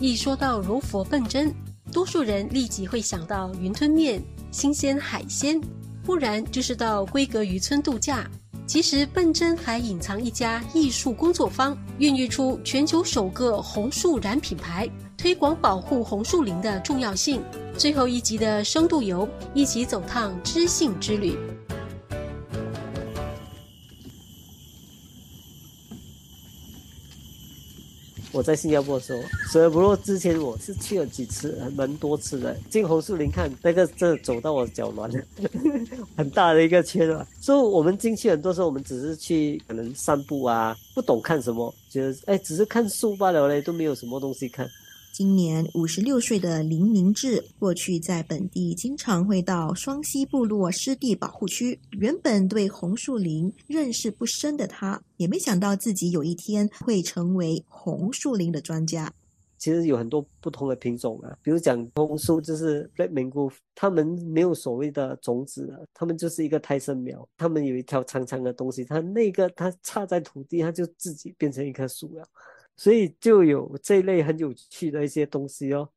一说到柔佛笨针，多数人立即会想到云吞面、新鲜海鲜，不然就是到龟格渔村度假。其实笨针还隐藏一家艺术工作坊，孕育出全球首个红树染品牌，推广保护红树林的重要性。最后一集的深度游，一起走趟知性之旅。我在新加坡的时候，所以不过之前我是去了几次，蛮多次的。进红树林看那个，真的走到我脚软了，很大的一个圈啊。所以我们进去很多时候，我们只是去可能散步啊，不懂看什么，觉得哎，只是看树罢了嘞，都没有什么东西看。今年五十六岁的林明志，过去在本地经常会到双溪部落湿地保护区。原本对红树林认识不深的他，也没想到自己有一天会成为红树林的专家。其实有很多不同的品种啊，比如讲红树就是 Black Mango，他们没有所谓的种子啊，他们就是一个胎生苗，他们有一条长长的东西，它那个它插在土地，它就自己变成一棵树了。所以就有这一类很有趣的一些东西哦。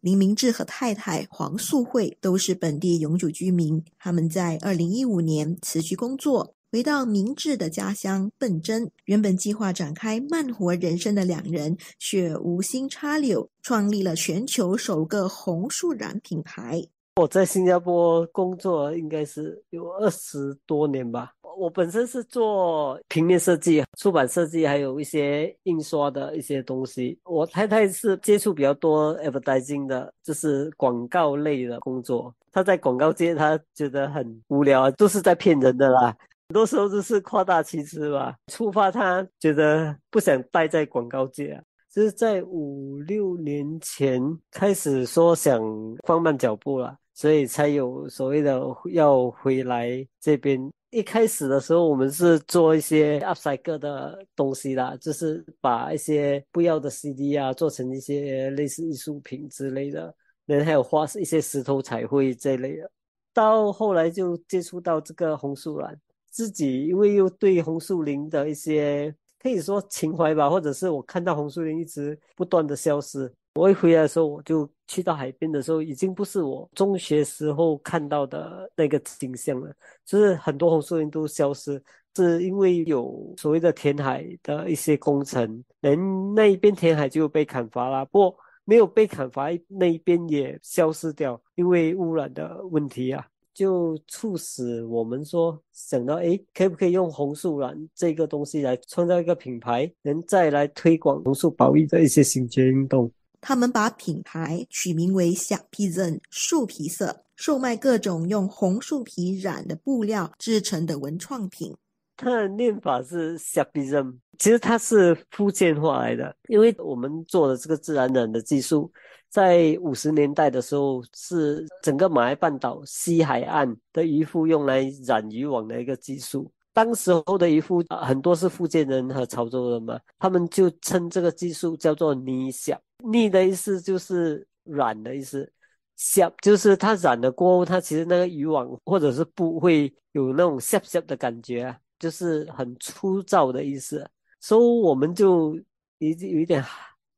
林明志和太太黄素慧都是本地永久居民，他们在二零一五年辞去工作，回到明志的家乡笨真。原本计划展开慢活人生的两人，却无心插柳，创立了全球首个红树染品牌。我在新加坡工作应该是有二十多年吧。我本身是做平面设计、出版设计，还有一些印刷的一些东西。我太太是接触比较多 advertising 的，就是广告类的工作。她在广告界，她觉得很无聊，都是在骗人的啦。很多时候都是夸大其词吧，触发她觉得不想待在广告界啊。就是在五六年前开始说想放慢脚步了，所以才有所谓的要回来这边。一开始的时候，我们是做一些 upcycle 的东西啦，就是把一些不要的 CD 啊做成一些类似艺术品之类的，人还有画一些石头彩绘这类的。到后来就接触到这个红树兰，自己因为又对红树林的一些可以说情怀吧，或者是我看到红树林一直不断的消失。我一回来的时候，我就去到海边的时候，已经不是我中学时候看到的那个景象了。就是很多红树林都消失，是因为有所谓的填海的一些工程，人那一边填海就被砍伐了。不过没有被砍伐那一边也消失掉，因为污染的问题啊，就促使我们说想到，哎，可不可以用红树兰这个东西来创造一个品牌，能再来推广红树保育的一些行节运动。他们把品牌取名为“小皮人”树皮色，售卖各种用红树皮染的布料制成的文创品。它的念法是“小皮人”，其实它是福建话来的。因为我们做的这个自然染的技术，在五十年代的时候是整个马来半岛西海岸的渔夫用来染渔网的一个技术。当时候的渔夫很多是福建人和潮州人嘛，他们就称这个技术叫做“泥小”。腻的意思就是软的意思，下就是它染了过后，它其实那个渔网或者是布会有那种下下的感觉，就是很粗糙的意思。所以我们就有有一点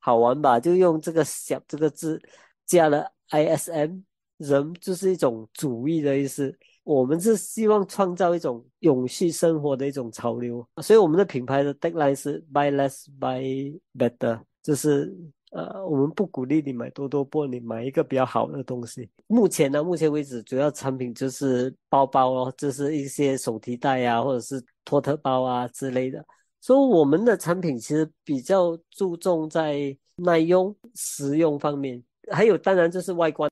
好玩吧，就用这个“小”这个字加了 “ism”，人就是一种主义的意思。我们是希望创造一种永续生活的一种潮流，所以我们的品牌的 tagline 是 “Buy less, buy better”，就是。呃，我们不鼓励你买多多波，你，买一个比较好的东西。目前呢，目前为止主要产品就是包包哦，就是一些手提袋啊，或者是托特包啊之类的。所以我们的产品其实比较注重在耐用、实用方面，还有当然就是外观。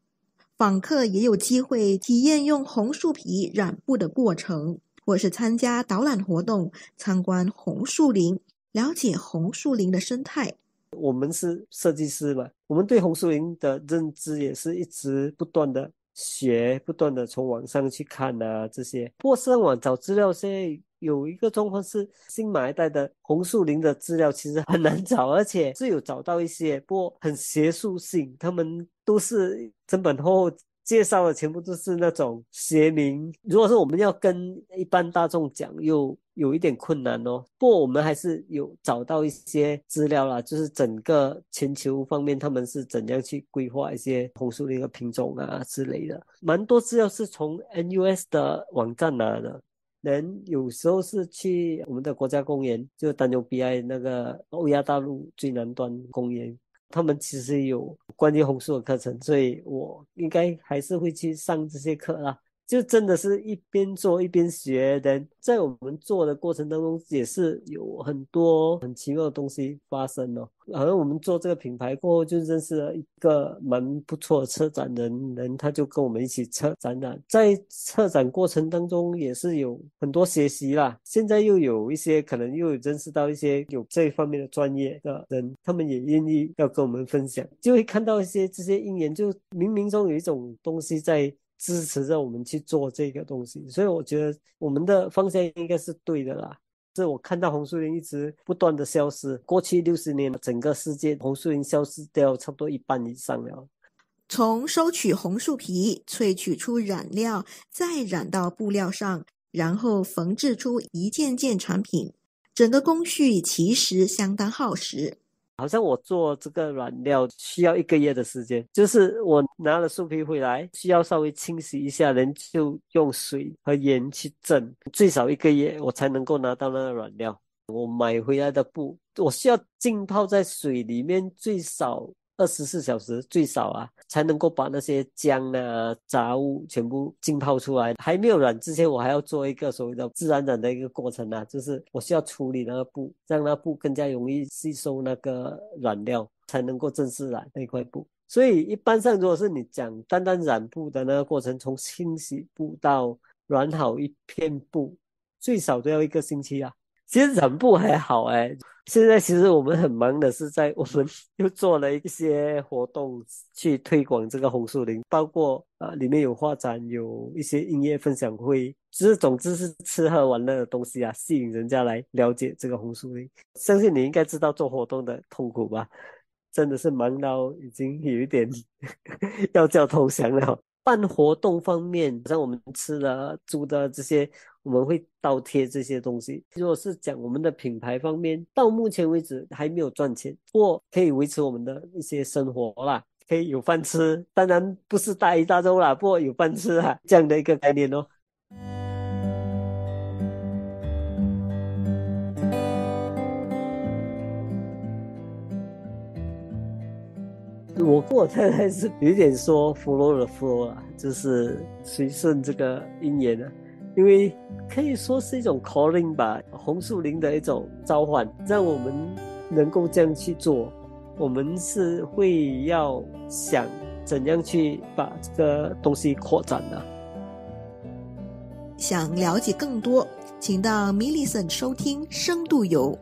访客也有机会体验用红树皮染布的过程，或是参加导览活动，参观红树林，了解红树林的生态。我们是设计师嘛，我们对红树林的认知也是一直不断的学，不断的从网上去看啊这些。不过上网找资料，现在有一个状况是，新马一代的红树林的资料其实很难找，而且是有找到一些，不过很学术性，他们都是整本厚厚介绍的全部都是那种学名。如果是我们要跟一般大众讲，又有一点困难哦。不过我们还是有找到一些资料啦，就是整个全球方面他们是怎样去规划一些红树林的品种啊之类的，蛮多资料是从 NUS 的网站拿的。人有时候是去我们的国家公园，就丹纽 BI 那个欧亚大陆最南端公园，他们其实有关于红书的课程，所以我应该还是会去上这些课啦。就真的是一边做一边学的，在我们做的过程当中，也是有很多很奇妙的东西发生哦。好像我们做这个品牌过后，就认识了一个蛮不错的策展人，人他就跟我们一起策展览，在策展过程当中也是有很多学习啦。现在又有一些可能又有认识到一些有这方面的专业的人，他们也愿意要跟我们分享，就会看到一些这些因缘，就冥冥中有一种东西在。支持着我们去做这个东西，所以我觉得我们的方向应该是对的啦。是我看到红树林一直不断的消失，过去六十年整个世界红树林消失掉差不多一半以上了。从收取红树皮、萃取出染料，再染到布料上，然后缝制出一件件产品，整个工序其实相当耗时。好像我做这个染料需要一个月的时间，就是我拿了树皮回来，需要稍微清洗一下，人就用水和盐去蒸，最少一个月我才能够拿到那个染料。我买回来的布，我需要浸泡在水里面最少。二十四小时最少啊，才能够把那些浆啊、杂物全部浸泡出来。还没有染之前，我还要做一个所谓的自然染的一个过程啊，就是我需要处理那个布，让那布更加容易吸收那个染料，才能够正式染那块布。所以一般上，如果是你讲单单染布的那个过程，从清洗布到染好一片布，最少都要一个星期啊。其实染布还好哎。现在其实我们很忙的是在我们 又做了一些活动去推广这个红树林，包括啊里面有画展，有一些音乐分享会，就是总之是吃喝玩乐的东西啊，吸引人家来了解这个红树林。相信你应该知道做活动的痛苦吧？真的是忙到已经有一点 要叫投降了。办活动方面，像我们吃的、住的这些。我们会倒贴这些东西。如果是讲我们的品牌方面，到目前为止还没有赚钱，不过可以维持我们的一些生活啦，可以有饭吃。当然不是大鱼大肉啦，不过有饭吃啊，这样的一个概念哦。我跟我太太是有点说 “follow the flow” 啊，就是随顺这个姻缘啊。因为可以说是一种 calling 吧，红树林的一种召唤，让我们能够这样去做。我们是会要想怎样去把这个东西扩展呢。想了解更多，请到 Millicent 收听《深度游》。